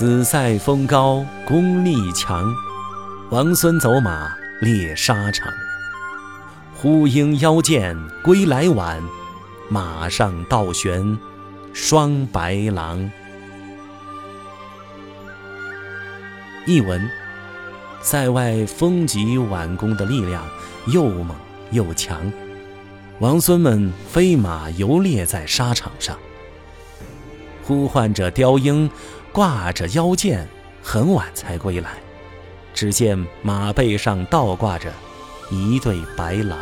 子塞风高功力强，王孙走马猎沙场。呼应腰剑归来晚，马上倒悬双白狼。译文：塞外风急挽弓的力量又猛又强，王孙们飞马游猎在沙场上，呼唤着雕鹰，挂着腰剑，很晚才归来。只见马背上倒挂着。一对白狼。